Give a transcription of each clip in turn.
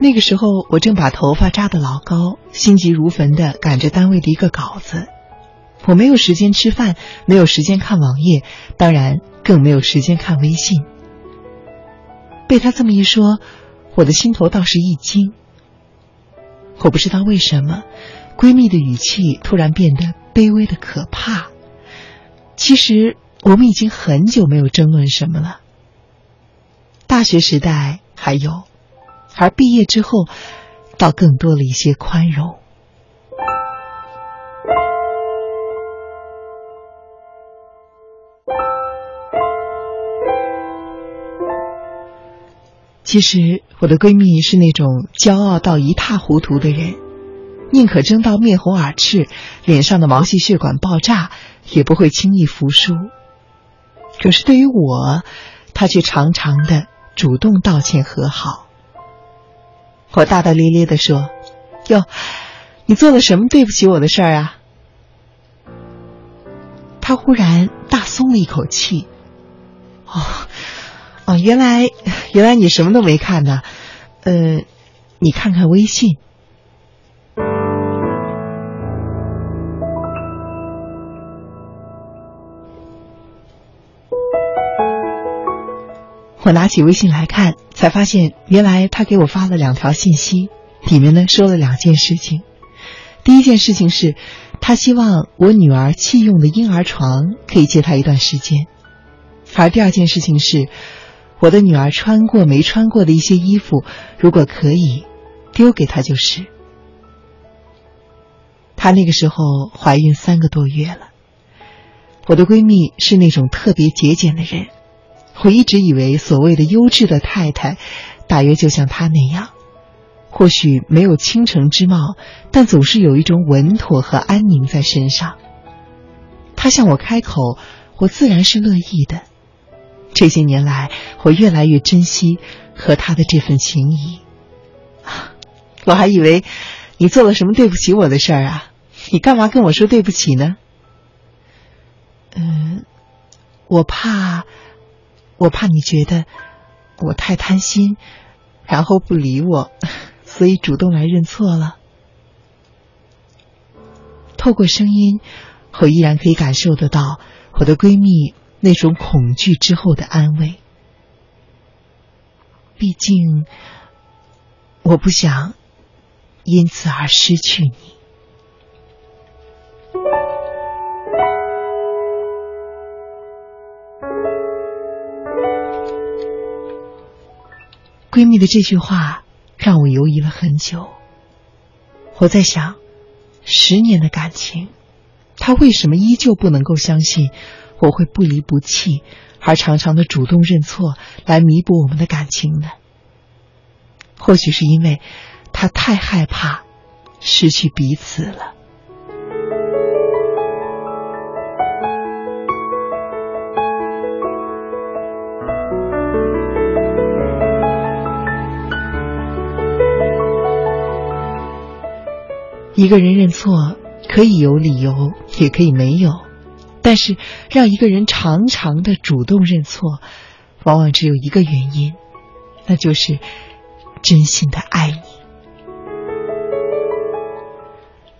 那个时候，我正把头发扎得老高，心急如焚的赶着单位的一个稿子。我没有时间吃饭，没有时间看网页，当然更没有时间看微信。被他这么一说，我的心头倒是一惊。我不知道为什么，闺蜜的语气突然变得卑微的可怕。其实我们已经很久没有争论什么了。大学时代还有。而毕业之后，倒更多了一些宽容。其实，我的闺蜜是那种骄傲到一塌糊涂的人，宁可争到面红耳赤，脸上的毛细血管爆炸，也不会轻易服输。可是，对于我，她却常常的主动道歉和好。我大大咧咧的说：“哟，你做了什么对不起我的事儿啊？”他忽然大松了一口气。哦，哦，原来原来你什么都没看呢。呃，你看看微信。我拿起微信来看，才发现原来他给我发了两条信息，里面呢说了两件事情。第一件事情是，他希望我女儿弃用的婴儿床可以借他一段时间；而第二件事情是，我的女儿穿过没穿过的一些衣服，如果可以，丢给他就是。她那个时候怀孕三个多月了。我的闺蜜是那种特别节俭的人。我一直以为所谓的优质的太太，大约就像她那样，或许没有倾城之貌，但总是有一种稳妥和安宁在身上。她向我开口，我自然是乐意的。这些年来，我越来越珍惜和她的这份情谊。我还以为你做了什么对不起我的事儿啊？你干嘛跟我说对不起呢？嗯，我怕。我怕你觉得我太贪心，然后不理我，所以主动来认错了。透过声音，我依然可以感受得到我的闺蜜那种恐惧之后的安慰。毕竟，我不想因此而失去你。闺蜜的这句话让我犹疑了很久。我在想，十年的感情，她为什么依旧不能够相信我会不离不弃，而常常的主动认错来弥补我们的感情呢？或许是因为她太害怕失去彼此了。一个人认错可以有理由，也可以没有，但是让一个人常常的主动认错，往往只有一个原因，那就是真心的爱你。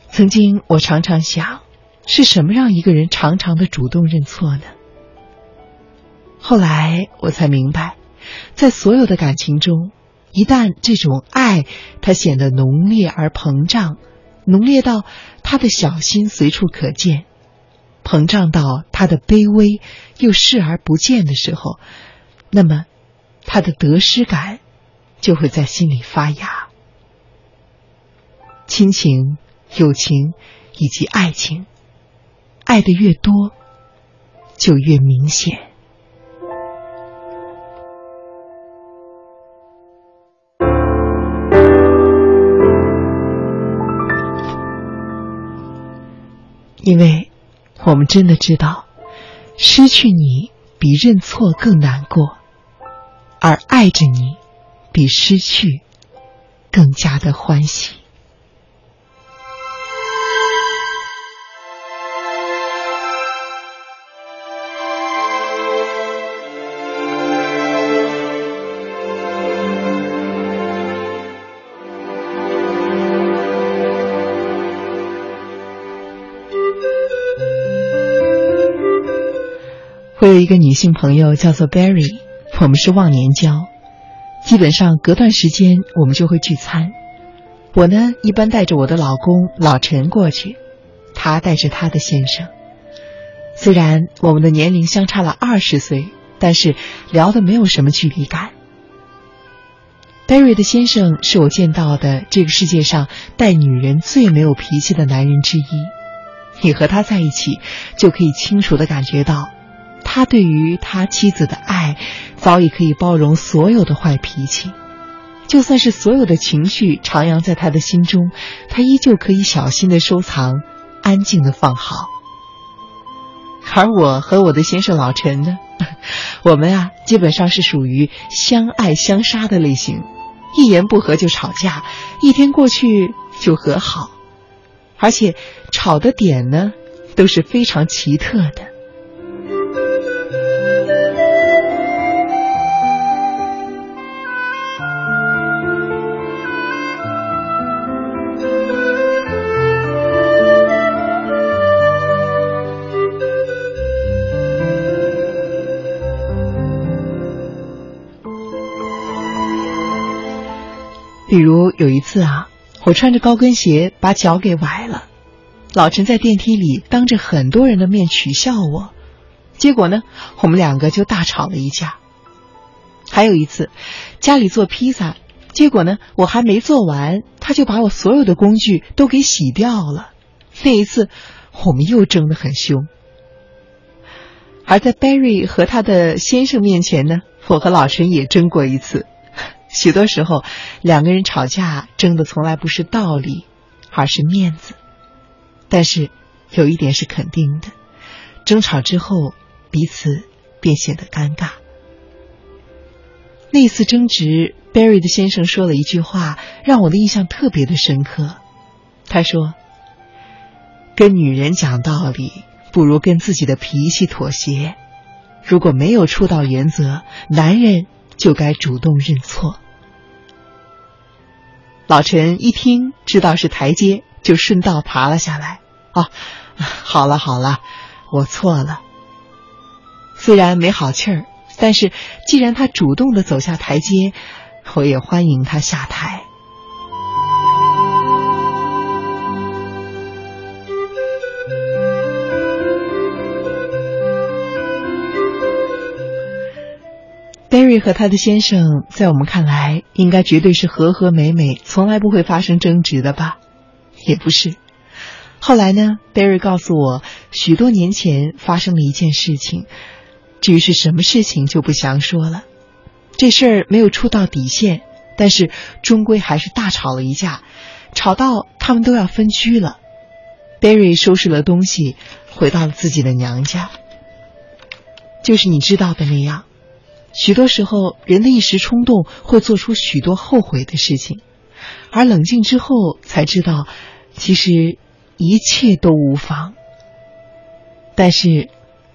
曾经我常常想，是什么让一个人常常的主动认错呢？后来我才明白，在所有的感情中，一旦这种爱它显得浓烈而膨胀。浓烈到他的小心随处可见，膨胀到他的卑微又视而不见的时候，那么他的得失感就会在心里发芽。亲情、友情以及爱情，爱的越多，就越明显。因为，我们真的知道，失去你比认错更难过，而爱着你，比失去更加的欢喜。我有一个女性朋友叫做 Barry，我们是忘年交，基本上隔段时间我们就会聚餐。我呢，一般带着我的老公老陈过去，她带着她的先生。虽然我们的年龄相差了二十岁，但是聊的没有什么距离感。Barry 的先生是我见到的这个世界上待女人最没有脾气的男人之一。你和他在一起，就可以清楚的感觉到。他对于他妻子的爱，早已可以包容所有的坏脾气，就算是所有的情绪徜徉在他的心中，他依旧可以小心的收藏，安静的放好。而我和我的先生老陈呢，我们啊，基本上是属于相爱相杀的类型，一言不合就吵架，一天过去就和好，而且吵的点呢，都是非常奇特的。比如有一次啊，我穿着高跟鞋把脚给崴了，老陈在电梯里当着很多人的面取笑我，结果呢，我们两个就大吵了一架。还有一次，家里做披萨，结果呢，我还没做完，他就把我所有的工具都给洗掉了。那一次，我们又争得很凶。而在 Barry 和他的先生面前呢，我和老陈也争过一次。许多时候，两个人吵架争的从来不是道理，而是面子。但是有一点是肯定的，争吵之后彼此便显得尴尬。那次争执，Barry 的先生说了一句话，让我的印象特别的深刻。他说：“跟女人讲道理，不如跟自己的脾气妥协。如果没有出道原则，男人。”就该主动认错。老陈一听知道是台阶，就顺道爬了下来。啊，好了好了，我错了。虽然没好气儿，但是既然他主动的走下台阶，我也欢迎他下台。Barry 和他的先生，在我们看来，应该绝对是和和美美，从来不会发生争执的吧？也不是。后来呢，Barry 告诉我，许多年前发生了一件事情，至于是什么事情就不详说了。这事儿没有触到底线，但是终归还是大吵了一架，吵到他们都要分居了。Barry 收拾了东西，回到了自己的娘家，就是你知道的那样。许多时候，人的一时冲动会做出许多后悔的事情，而冷静之后才知道，其实一切都无妨。但是，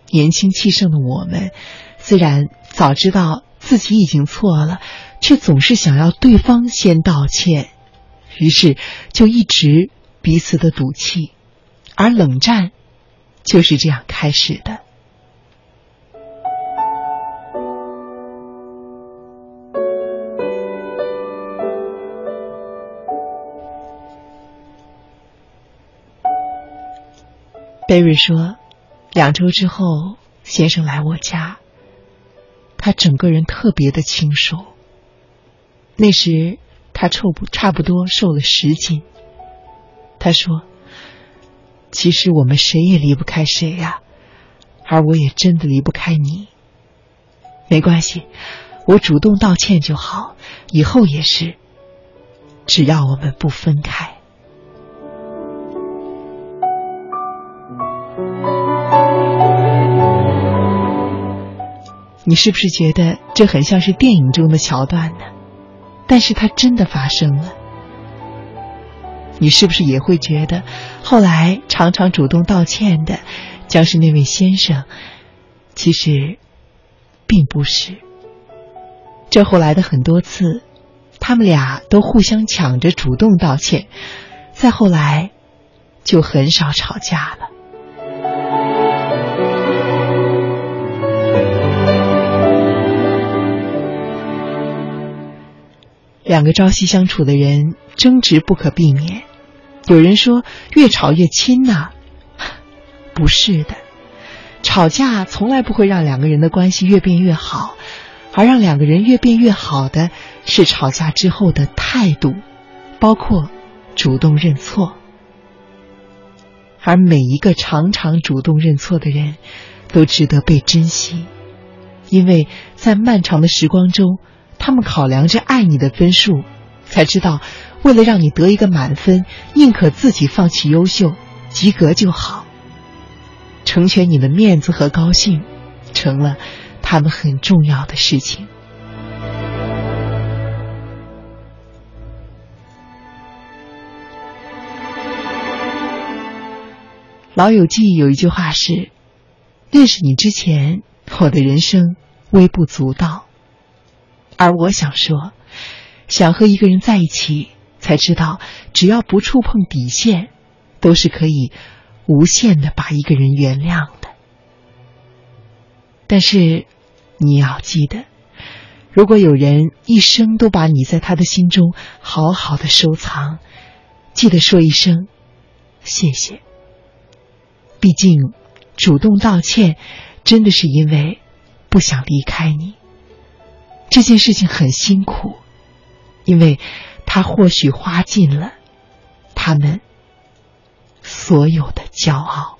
年轻气盛的我们，虽然早知道自己已经错了，却总是想要对方先道歉，于是就一直彼此的赌气，而冷战就是这样开始的。贝瑞说：“两周之后，先生来我家。他整个人特别的清瘦。那时他臭不差不多瘦了十斤。他说：‘其实我们谁也离不开谁呀，而我也真的离不开你。没关系，我主动道歉就好，以后也是。只要我们不分开。’”你是不是觉得这很像是电影中的桥段呢？但是它真的发生了。你是不是也会觉得，后来常常主动道歉的，将是那位先生？其实，并不是。这后来的很多次，他们俩都互相抢着主动道歉，再后来，就很少吵架了。两个朝夕相处的人，争执不可避免。有人说越吵越亲呐，不是的，吵架从来不会让两个人的关系越变越好，而让两个人越变越好的是吵架之后的态度，包括主动认错。而每一个常常主动认错的人，都值得被珍惜，因为在漫长的时光中。他们考量着爱你的分数，才知道，为了让你得一个满分，宁可自己放弃优秀，及格就好。成全你的面子和高兴，成了他们很重要的事情。老友记有一句话是：“认识你之前，我的人生微不足道。”而我想说，想和一个人在一起，才知道只要不触碰底线，都是可以无限的把一个人原谅的。但是你要记得，如果有人一生都把你在他的心中好好的收藏，记得说一声谢谢。毕竟，主动道歉，真的是因为不想离开你。这件事情很辛苦，因为他或许花尽了他们所有的骄傲。